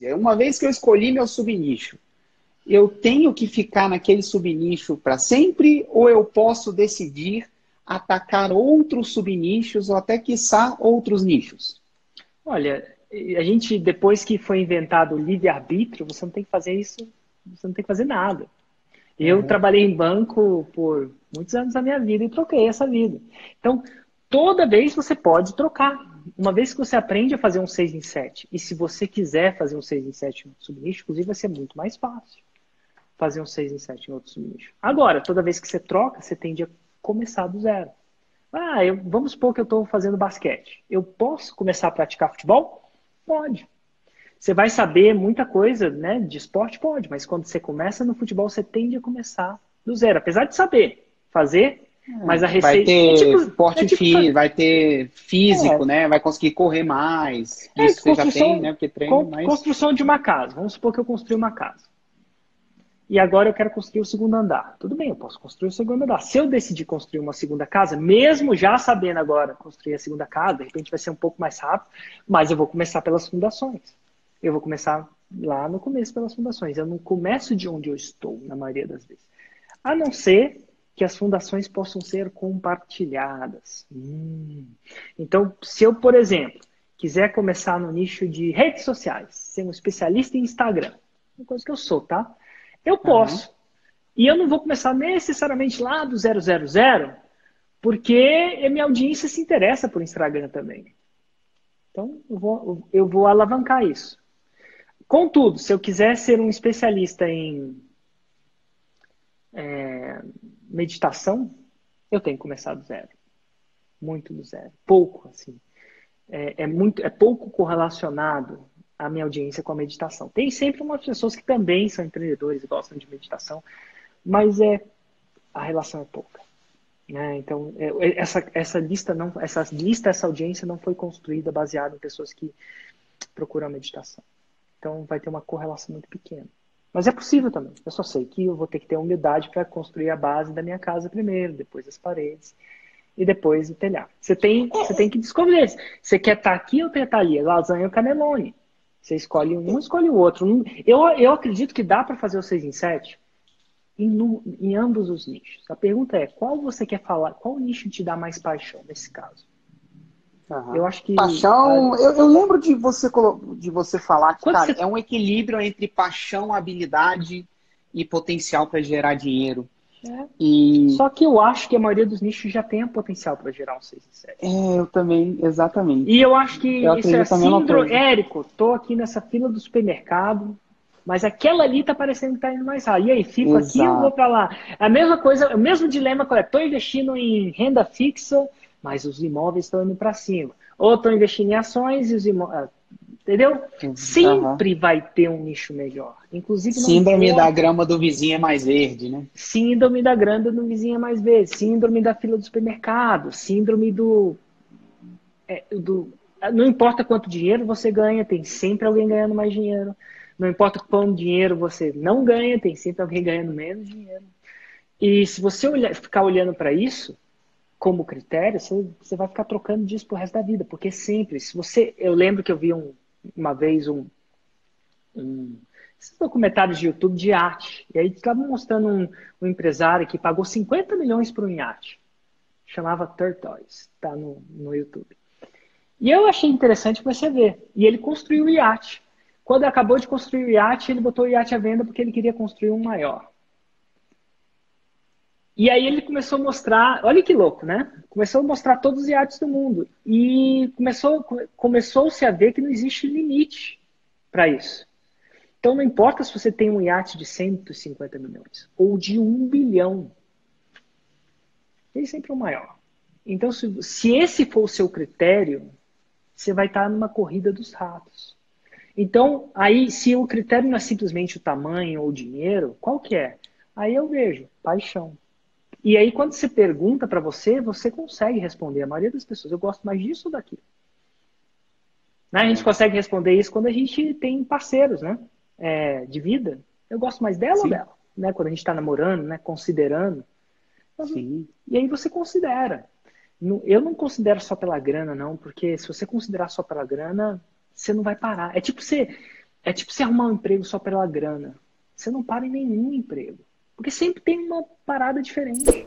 Uma vez que eu escolhi meu subnicho, eu tenho que ficar naquele subnicho para sempre ou eu posso decidir atacar outros subnichos ou até, quiçá, outros nichos? Olha, a gente, depois que foi inventado o livre-arbítrio, você não tem que fazer isso, você não tem que fazer nada. Eu uhum. trabalhei em banco por muitos anos da minha vida e troquei essa vida. Então, toda vez você pode trocar. Uma vez que você aprende a fazer um 6 em 7, e se você quiser fazer um 6 em 7 no subnicho, inclusive vai ser muito mais fácil fazer um 6 em 7 em outro subnicho. Agora, toda vez que você troca, você tende a começar do zero. Ah, eu, vamos supor que eu estou fazendo basquete. Eu posso começar a praticar futebol? Pode. Você vai saber muita coisa né, de esporte? Pode, mas quando você começa no futebol, você tende a começar do zero. Apesar de saber fazer, mas a receita. Vai ter é tipo, esporte é tipo, fí vai ter físico, é. né? Vai conseguir correr mais. É, Isso você já tem, né? Porque treina mais. Construção de uma casa. Vamos supor que eu construí uma casa e agora eu quero construir o segundo andar. Tudo bem, eu posso construir o segundo andar. Se eu decidir construir uma segunda casa, mesmo já sabendo agora construir a segunda casa, de repente vai ser um pouco mais rápido, mas eu vou começar pelas fundações. Eu vou começar lá no começo pelas fundações. Eu não começo de onde eu estou, na maioria das vezes. A não ser que as fundações possam ser compartilhadas. Hum. Então, se eu, por exemplo, quiser começar no nicho de redes sociais, ser um especialista em Instagram, uma coisa que eu sou, tá? Eu posso. Uhum. E eu não vou começar necessariamente lá do 000, porque a minha audiência se interessa por Instagram também. Então, eu vou, eu vou alavancar isso. Contudo, se eu quiser ser um especialista em é, meditação, eu tenho que começar do zero. Muito do zero. Pouco, assim. É, é, muito, é pouco correlacionado a minha audiência com a meditação. Tem sempre umas pessoas que também são empreendedores e gostam de meditação, mas é a relação é pouca. Né? Então, é, é, essa, essa lista não, essa lista, essa audiência não foi construída baseada em pessoas que procuram a meditação. Então, vai ter uma correlação muito pequena. Mas é possível também. Eu só sei que eu vou ter que ter humildade para construir a base da minha casa primeiro, depois as paredes e depois o telhado. Você tem, você tem que descobrir. Você quer estar tá aqui ou quer estar tá ali? Lasanha ou canelone? Você escolhe um, escolhe o outro. Eu, eu acredito que dá para fazer o 6 em 7 em, em, ambos os nichos. A pergunta é, qual você quer falar, qual nicho te dá mais paixão nesse caso? Uhum. Eu acho que. Paixão, eu, eu, lembro de você, de você falar que cara, você... é um equilíbrio entre paixão, habilidade e potencial para gerar dinheiro. É. E... Só que eu acho que a maioria dos nichos já tem potencial para gerar um 6 e 7. É, eu também, exatamente. E eu acho que eu isso é síndrome. Érico, tô aqui nessa fila do supermercado, mas aquela ali tá parecendo que tá indo mais rápido. E aí, fico Exato. aqui ou vou para lá? A mesma coisa, o mesmo dilema eu tô investindo em renda fixa, mas os imóveis estão indo para cima. Ou estou investindo em ações e os imóveis. Entendeu? Sempre uhum. vai ter um nicho melhor. Inclusive Síndrome da grama do vizinho é mais verde, né? Síndrome da grama do vizinho é mais verde. Síndrome da fila do supermercado. Síndrome do, é, do. Não importa quanto dinheiro você ganha, tem sempre alguém ganhando mais dinheiro. Não importa quanto dinheiro você não ganha, tem sempre alguém ganhando menos dinheiro. E se você olhar, ficar olhando para isso como critério, você, você vai ficar trocando disso pro resto da vida. Porque sempre, se você. Eu lembro que eu vi um, uma vez um, um esses documentários de YouTube de arte. E aí estavam mostrando um, um, empresário que pagou 50 milhões por um iate. Chamava Turtles, tá no, no YouTube. E eu achei interessante comecei a ver. E ele construiu o iate. Quando acabou de construir o iate, ele botou o iate à venda porque ele queria construir um maior. E aí ele começou a mostrar, olha que louco, né? Começou a mostrar todos os iates do mundo. E começou, começou-se a ver que não existe limite para isso. Então não importa se você tem um iate de 150 milhões ou de 1 bilhão. Ele sempre é o maior. Então, se, se esse for o seu critério, você vai estar numa corrida dos ratos. Então, aí, se o critério não é simplesmente o tamanho ou o dinheiro, qual que é? Aí eu vejo paixão. E aí, quando você pergunta para você, você consegue responder. A maioria das pessoas, eu gosto mais disso ou daquilo. Né? A gente consegue responder isso quando a gente tem parceiros, né? É, de vida. Eu gosto mais dela Sim. ou dela? Né? Quando a gente está namorando, né? Considerando. Sim. E aí você considera. Eu não considero só pela grana, não, porque se você considerar só pela grana, você não vai parar. É tipo você, é tipo se arrumar um emprego só pela grana. Você não para em nenhum emprego. Porque sempre tem uma parada diferente.